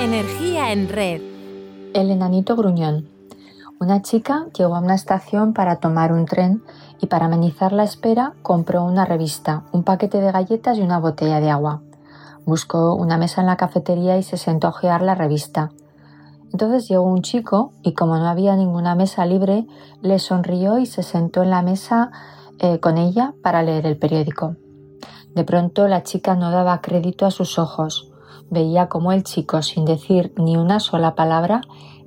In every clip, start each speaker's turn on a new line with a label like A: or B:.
A: Energía en red.
B: El enanito gruñón. Una chica llegó a una estación para tomar un tren y para amenizar la espera compró una revista, un paquete de galletas y una botella de agua. Buscó una mesa en la cafetería y se sentó a ojear la revista. Entonces llegó un chico y como no había ninguna mesa libre, le sonrió y se sentó en la mesa eh, con ella para leer el periódico. De pronto la chica no daba crédito a sus ojos. Veía como el chico, sin decir ni una sola palabra,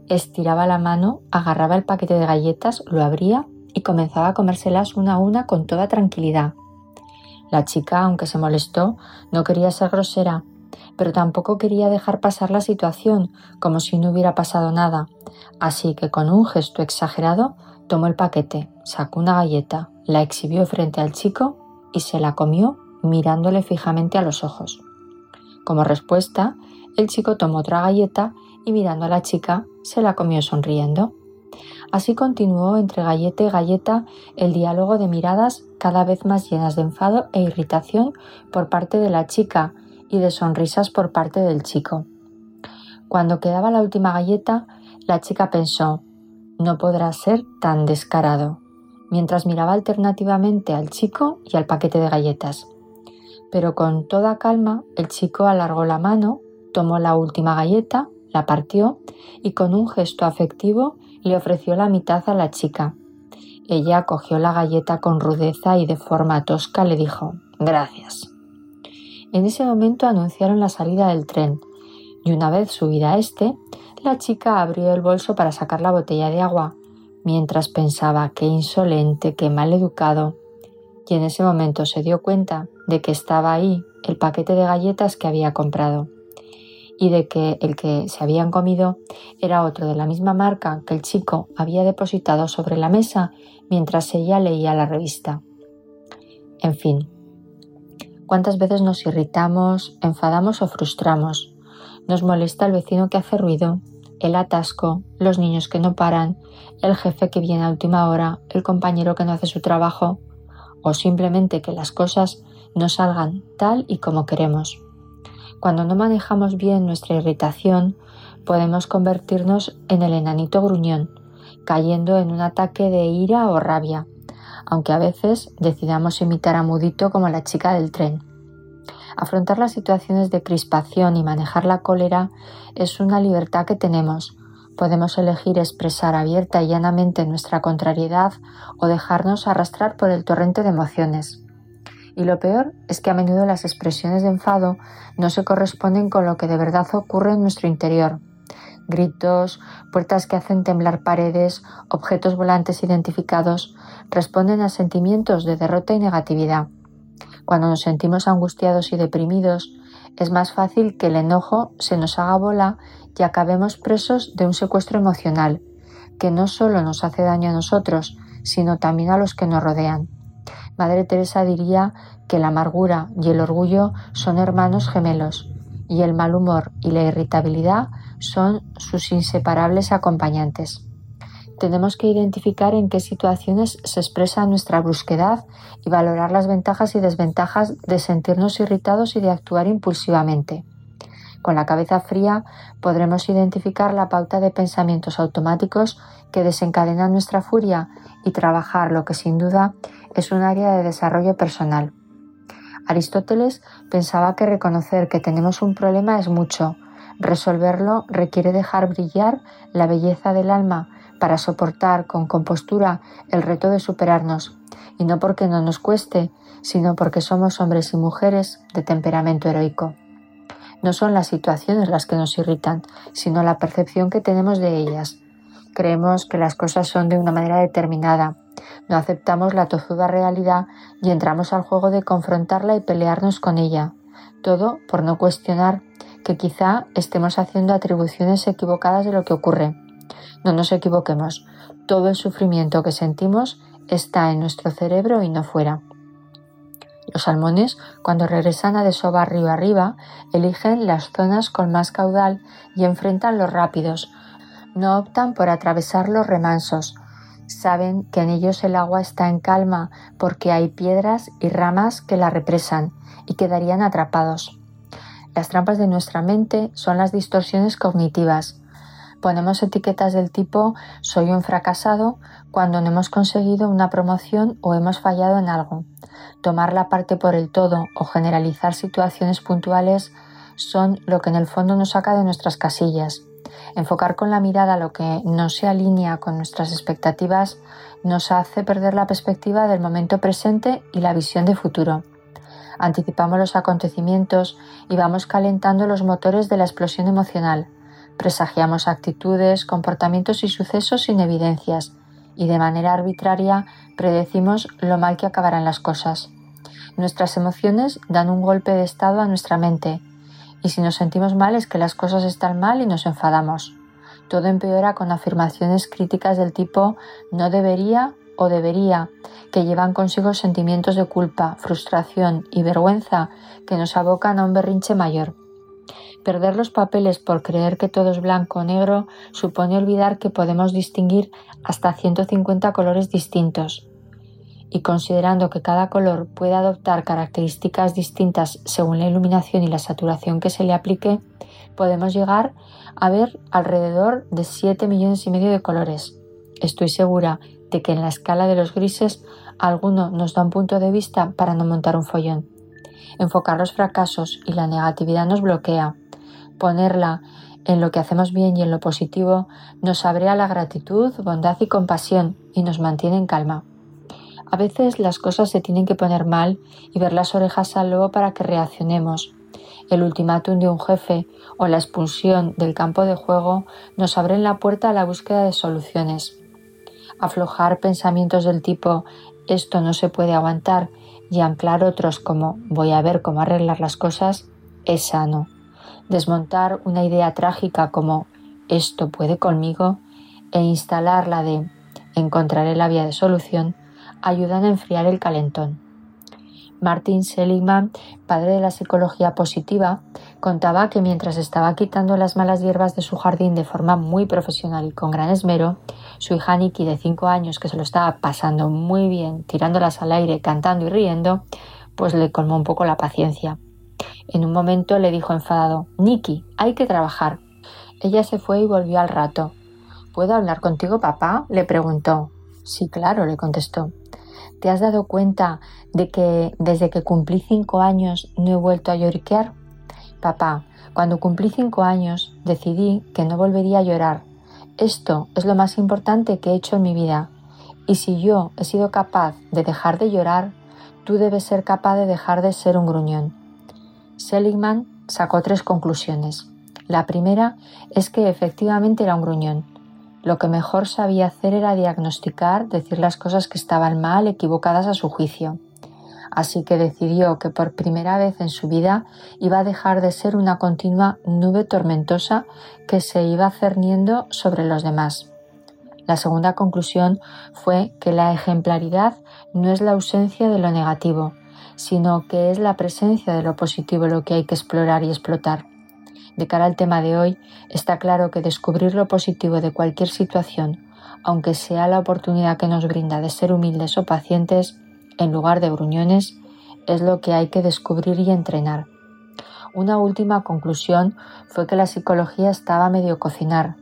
B: estiraba la mano, agarraba el paquete de galletas, lo abría y comenzaba a comérselas una a una con toda tranquilidad. La chica, aunque se molestó, no quería ser grosera, pero tampoco quería dejar pasar la situación como si no hubiera pasado nada, así que con un gesto exagerado tomó el paquete, sacó una galleta, la exhibió frente al chico y se la comió mirándole fijamente a los ojos. Como respuesta, el chico tomó otra galleta y mirando a la chica se la comió sonriendo. Así continuó entre galleta y galleta el diálogo de miradas cada vez más llenas de enfado e irritación por parte de la chica y de sonrisas por parte del chico. Cuando quedaba la última galleta, la chica pensó, no podrá ser tan descarado, mientras miraba alternativamente al chico y al paquete de galletas. Pero con toda calma, el chico alargó la mano, tomó la última galleta, la partió y con un gesto afectivo le ofreció la mitad a la chica. Ella cogió la galleta con rudeza y de forma tosca le dijo Gracias. En ese momento anunciaron la salida del tren, y una vez subida este, la chica abrió el bolso para sacar la botella de agua, mientras pensaba qué insolente, qué mal educado, y en ese momento se dio cuenta de que estaba ahí el paquete de galletas que había comprado y de que el que se habían comido era otro de la misma marca que el chico había depositado sobre la mesa mientras ella leía la revista. En fin, ¿cuántas veces nos irritamos, enfadamos o frustramos? Nos molesta el vecino que hace ruido, el atasco, los niños que no paran, el jefe que viene a última hora, el compañero que no hace su trabajo, o simplemente que las cosas no salgan tal y como queremos. Cuando no manejamos bien nuestra irritación, podemos convertirnos en el enanito gruñón, cayendo en un ataque de ira o rabia, aunque a veces decidamos imitar a Mudito como la chica del tren. Afrontar las situaciones de crispación y manejar la cólera es una libertad que tenemos. Podemos elegir expresar abierta y llanamente nuestra contrariedad o dejarnos arrastrar por el torrente de emociones. Y lo peor es que a menudo las expresiones de enfado no se corresponden con lo que de verdad ocurre en nuestro interior. Gritos, puertas que hacen temblar paredes, objetos volantes identificados, responden a sentimientos de derrota y negatividad. Cuando nos sentimos angustiados y deprimidos, es más fácil que el enojo se nos haga bola y acabemos presos de un secuestro emocional, que no solo nos hace daño a nosotros, sino también a los que nos rodean. Madre Teresa diría que la amargura y el orgullo son hermanos gemelos y el mal humor y la irritabilidad son sus inseparables acompañantes. Tenemos que identificar en qué situaciones se expresa nuestra brusquedad y valorar las ventajas y desventajas de sentirnos irritados y de actuar impulsivamente. Con la cabeza fría podremos identificar la pauta de pensamientos automáticos que desencadenan nuestra furia y trabajar lo que sin duda es un área de desarrollo personal. Aristóteles pensaba que reconocer que tenemos un problema es mucho. Resolverlo requiere dejar brillar la belleza del alma para soportar con compostura el reto de superarnos, y no porque no nos cueste, sino porque somos hombres y mujeres de temperamento heroico. No son las situaciones las que nos irritan, sino la percepción que tenemos de ellas. Creemos que las cosas son de una manera determinada, no aceptamos la tozuda realidad y entramos al juego de confrontarla y pelearnos con ella. Todo por no cuestionar que quizá estemos haciendo atribuciones equivocadas de lo que ocurre. No nos equivoquemos. Todo el sufrimiento que sentimos está en nuestro cerebro y no fuera. Los salmones, cuando regresan a desovar río arriba, eligen las zonas con más caudal y enfrentan los rápidos. No optan por atravesar los remansos. Saben que en ellos el agua está en calma porque hay piedras y ramas que la represan y quedarían atrapados. Las trampas de nuestra mente son las distorsiones cognitivas. Ponemos etiquetas del tipo soy un fracasado cuando no hemos conseguido una promoción o hemos fallado en algo. Tomar la parte por el todo o generalizar situaciones puntuales son lo que en el fondo nos saca de nuestras casillas. Enfocar con la mirada lo que no se alinea con nuestras expectativas nos hace perder la perspectiva del momento presente y la visión de futuro. Anticipamos los acontecimientos y vamos calentando los motores de la explosión emocional. Presagiamos actitudes, comportamientos y sucesos sin evidencias y de manera arbitraria predecimos lo mal que acabarán las cosas. Nuestras emociones dan un golpe de estado a nuestra mente y si nos sentimos mal es que las cosas están mal y nos enfadamos. Todo empeora con afirmaciones críticas del tipo no debería o debería, que llevan consigo sentimientos de culpa, frustración y vergüenza que nos abocan a un berrinche mayor. Perder los papeles por creer que todo es blanco o negro supone olvidar que podemos distinguir hasta 150 colores distintos, y considerando que cada color puede adoptar características distintas según la iluminación y la saturación que se le aplique, podemos llegar a ver alrededor de 7 millones y medio de colores. Estoy segura de que en la escala de los grises alguno nos da un punto de vista para no montar un follón. Enfocar los fracasos y la negatividad nos bloquea. Ponerla en lo que hacemos bien y en lo positivo nos abre a la gratitud, bondad y compasión y nos mantiene en calma. A veces las cosas se tienen que poner mal y ver las orejas al para que reaccionemos. El ultimátum de un jefe o la expulsión del campo de juego nos abren la puerta a la búsqueda de soluciones. Aflojar pensamientos del tipo esto no se puede aguantar y anclar otros como voy a ver cómo arreglar las cosas es sano. Desmontar una idea trágica como esto puede conmigo e instalar la de encontraré la vía de solución ayudan a enfriar el calentón. Martin Seligman, padre de la psicología positiva, contaba que mientras estaba quitando las malas hierbas de su jardín de forma muy profesional y con gran esmero, su hija Nikki de 5 años, que se lo estaba pasando muy bien, tirándolas al aire, cantando y riendo, pues le colmó un poco la paciencia. En un momento le dijo enfadado, Nikki, hay que trabajar. Ella se fue y volvió al rato. ¿Puedo hablar contigo, papá? le preguntó. Sí, claro, le contestó. ¿Te has dado cuenta de que desde que cumplí cinco años no he vuelto a lloriquear? Papá, cuando cumplí cinco años decidí que no volvería a llorar. Esto es lo más importante que he hecho en mi vida. Y si yo he sido capaz de dejar de llorar, tú debes ser capaz de dejar de ser un gruñón. Seligman sacó tres conclusiones. La primera es que efectivamente era un gruñón. Lo que mejor sabía hacer era diagnosticar, decir las cosas que estaban mal, equivocadas a su juicio. Así que decidió que por primera vez en su vida iba a dejar de ser una continua nube tormentosa que se iba cerniendo sobre los demás. La segunda conclusión fue que la ejemplaridad no es la ausencia de lo negativo, sino que es la presencia de lo positivo lo que hay que explorar y explotar. De cara al tema de hoy, está claro que descubrir lo positivo de cualquier situación, aunque sea la oportunidad que nos brinda de ser humildes o pacientes, en lugar de gruñones, es lo que hay que descubrir y entrenar. Una última conclusión fue que la psicología estaba medio cocinar.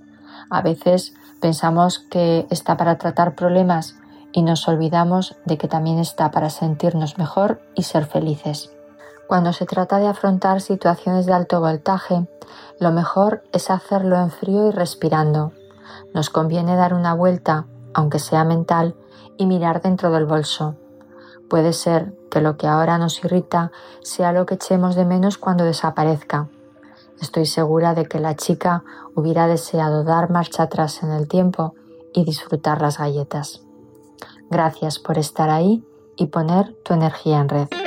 B: A veces pensamos que está para tratar problemas y nos olvidamos de que también está para sentirnos mejor y ser felices. Cuando se trata de afrontar situaciones de alto voltaje, lo mejor es hacerlo en frío y respirando. Nos conviene dar una vuelta, aunque sea mental, y mirar dentro del bolso. Puede ser que lo que ahora nos irrita sea lo que echemos de menos cuando desaparezca. Estoy segura de que la chica hubiera deseado dar marcha atrás en el tiempo y disfrutar las galletas. Gracias por estar ahí y poner tu energía en red.